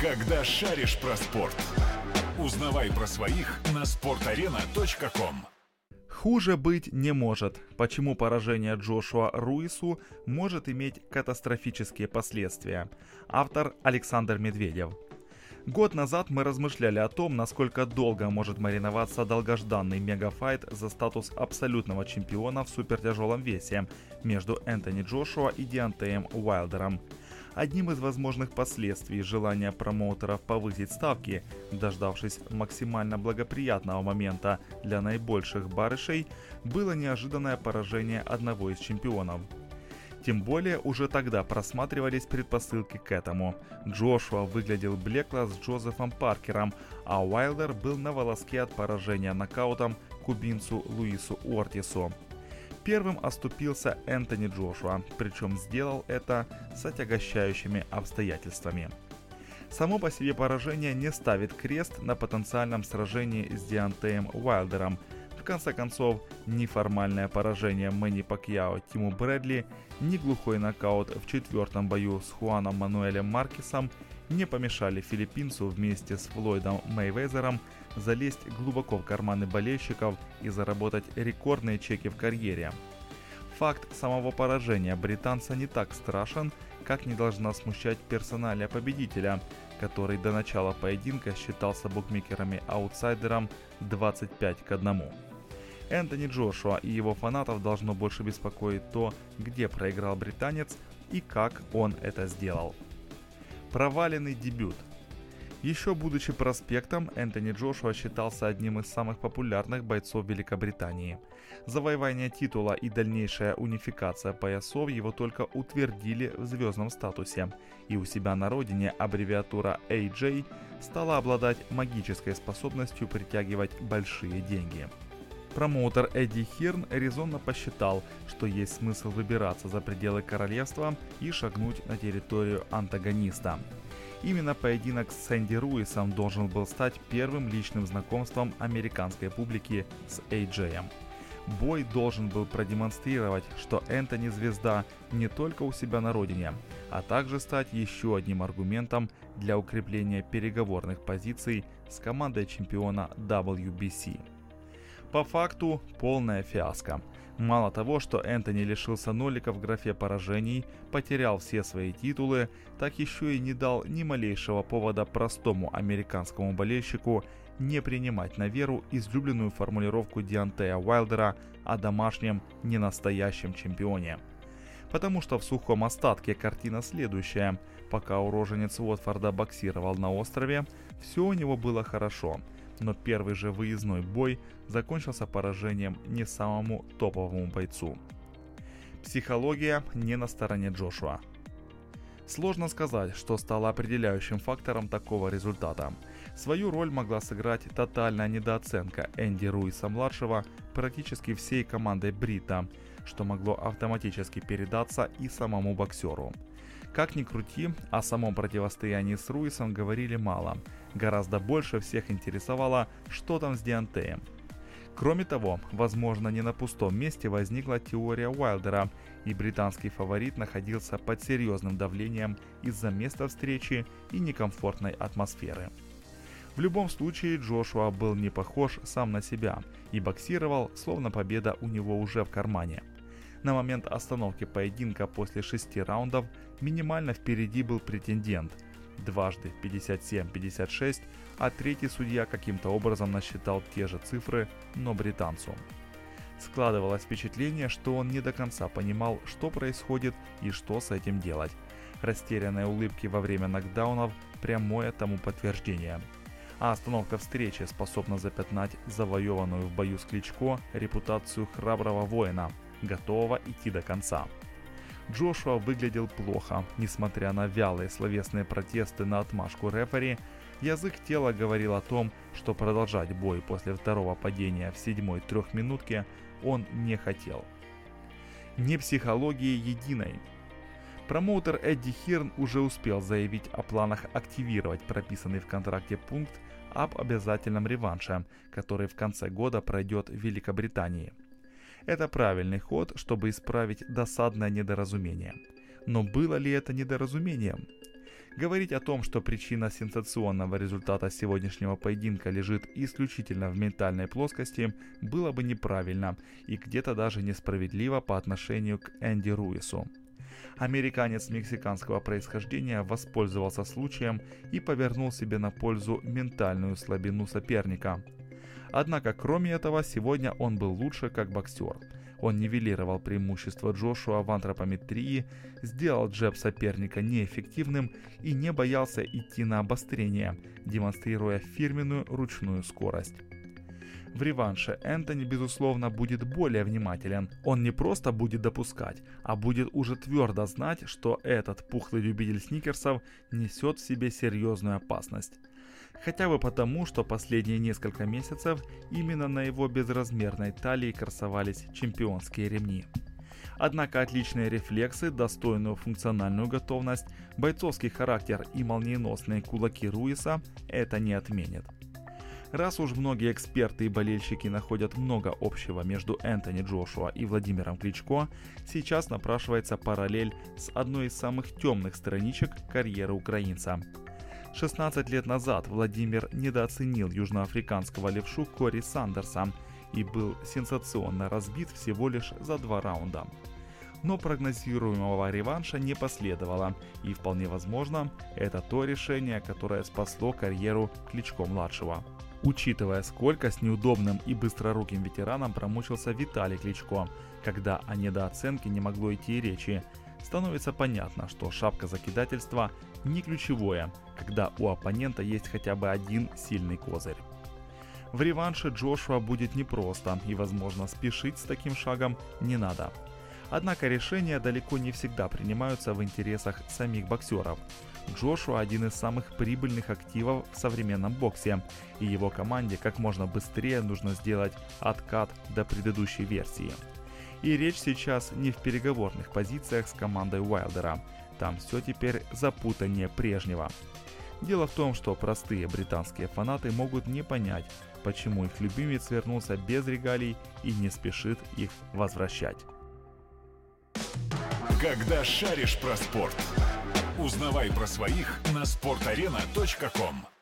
Когда шаришь про спорт. Узнавай про своих на sportarena.com. Хуже быть не может. Почему поражение Джошуа Руису может иметь катастрофические последствия? Автор Александр Медведев. Год назад мы размышляли о том, насколько долго может мариноваться долгожданный мегафайт за статус абсолютного чемпиона в супертяжелом весе между Энтони Джошуа и Диантеем Уайлдером. Одним из возможных последствий желания промоутеров повысить ставки, дождавшись максимально благоприятного момента для наибольших барышей, было неожиданное поражение одного из чемпионов. Тем более уже тогда просматривались предпосылки к этому. Джошуа выглядел блекло с Джозефом Паркером, а Уайлдер был на волоске от поражения нокаутом кубинцу Луису Ортису. Первым оступился Энтони Джошуа, причем сделал это с отягощающими обстоятельствами. Само по себе поражение не ставит крест на потенциальном сражении с Диантеем Уайлдером. В конце концов, ни формальное поражение Мэнни Пакьяо Тиму Брэдли, ни глухой нокаут в четвертом бою с Хуаном Мануэлем Маркесом не помешали филиппинцу вместе с Флойдом Мейвезером залезть глубоко в карманы болельщиков и заработать рекордные чеки в карьере. Факт самого поражения британца не так страшен, как не должна смущать персоналия победителя, который до начала поединка считался букмекерами аутсайдером 25 к 1. Энтони Джошуа и его фанатов должно больше беспокоить то, где проиграл британец и как он это сделал. Проваленный дебют – еще будучи проспектом, Энтони Джошуа считался одним из самых популярных бойцов Великобритании. Завоевание титула и дальнейшая унификация поясов его только утвердили в звездном статусе, и у себя на родине аббревиатура AJ стала обладать магической способностью притягивать большие деньги. Промоутер Эдди Хирн резонно посчитал, что есть смысл выбираться за пределы королевства и шагнуть на территорию антагониста. Именно поединок с Сэнди Руисом должен был стать первым личным знакомством американской публики с AJ. Бой должен был продемонстрировать, что Энтони звезда не только у себя на родине, а также стать еще одним аргументом для укрепления переговорных позиций с командой чемпиона WBC. По факту полная фиаско. Мало того, что Энтони лишился нолика в графе поражений, потерял все свои титулы, так еще и не дал ни малейшего повода простому американскому болельщику не принимать на веру излюбленную формулировку Диантея Уайлдера о домашнем ненастоящем чемпионе. Потому что в сухом остатке картина следующая. Пока уроженец Уотфорда боксировал на острове, все у него было хорошо – но первый же выездной бой закончился поражением не самому топовому бойцу. Психология не на стороне Джошуа. Сложно сказать, что стало определяющим фактором такого результата. Свою роль могла сыграть тотальная недооценка Энди Руиса-младшего практически всей командой Брита, что могло автоматически передаться и самому боксеру. Как ни крути, о самом противостоянии с Руисом говорили мало. Гораздо больше всех интересовало, что там с Диантеем. Кроме того, возможно не на пустом месте возникла теория Уайлдера, и британский фаворит находился под серьезным давлением из-за места встречи и некомфортной атмосферы. В любом случае Джошуа был не похож сам на себя и боксировал, словно победа у него уже в кармане – на момент остановки поединка после шести раундов минимально впереди был претендент. Дважды 57-56, а третий судья каким-то образом насчитал те же цифры, но британцу. Складывалось впечатление, что он не до конца понимал, что происходит и что с этим делать. Растерянные улыбки во время нокдаунов – прямое тому подтверждение. А остановка встречи способна запятнать завоеванную в бою с Кличко репутацию храброго воина – готового идти до конца. Джошуа выглядел плохо, несмотря на вялые словесные протесты на отмашку рефери, язык тела говорил о том, что продолжать бой после второго падения в седьмой трехминутке он не хотел. Не психологии единой. Промоутер Эдди Хирн уже успел заявить о планах активировать прописанный в контракте пункт об обязательном реванше, который в конце года пройдет в Великобритании – это правильный ход, чтобы исправить досадное недоразумение. Но было ли это недоразумением? Говорить о том, что причина сенсационного результата сегодняшнего поединка лежит исключительно в ментальной плоскости, было бы неправильно и где-то даже несправедливо по отношению к Энди Руису. Американец мексиканского происхождения воспользовался случаем и повернул себе на пользу ментальную слабину соперника. Однако, кроме этого, сегодня он был лучше как боксер – он нивелировал преимущество Джошуа в антропометрии, сделал джеб соперника неэффективным и не боялся идти на обострение, демонстрируя фирменную ручную скорость. В реванше Энтони, безусловно, будет более внимателен. Он не просто будет допускать, а будет уже твердо знать, что этот пухлый любитель сникерсов несет в себе серьезную опасность. Хотя бы потому, что последние несколько месяцев именно на его безразмерной талии красовались чемпионские ремни. Однако отличные рефлексы, достойную функциональную готовность, бойцовский характер и молниеносные кулаки Руиса это не отменит. Раз уж многие эксперты и болельщики находят много общего между Энтони Джошуа и Владимиром Кличко, сейчас напрашивается параллель с одной из самых темных страничек карьеры украинца 16 лет назад Владимир недооценил южноафриканского левшу Кори Сандерса и был сенсационно разбит всего лишь за два раунда. Но прогнозируемого реванша не последовало, и вполне возможно, это то решение, которое спасло карьеру Кличко-младшего. Учитывая, сколько с неудобным и быстроруким ветераном промучился Виталий Кличко, когда о недооценке не могло идти речи, становится понятно, что шапка закидательства не ключевое, когда у оппонента есть хотя бы один сильный козырь. В реванше Джошуа будет непросто и, возможно, спешить с таким шагом не надо. Однако решения далеко не всегда принимаются в интересах самих боксеров. Джошуа один из самых прибыльных активов в современном боксе, и его команде как можно быстрее нужно сделать откат до предыдущей версии. И речь сейчас не в переговорных позициях с командой Уайлдера. Там все теперь запутаннее прежнего. Дело в том, что простые британские фанаты могут не понять, почему их любимец вернулся без регалий и не спешит их возвращать. Когда шаришь про спорт, узнавай про своих на sportarena.com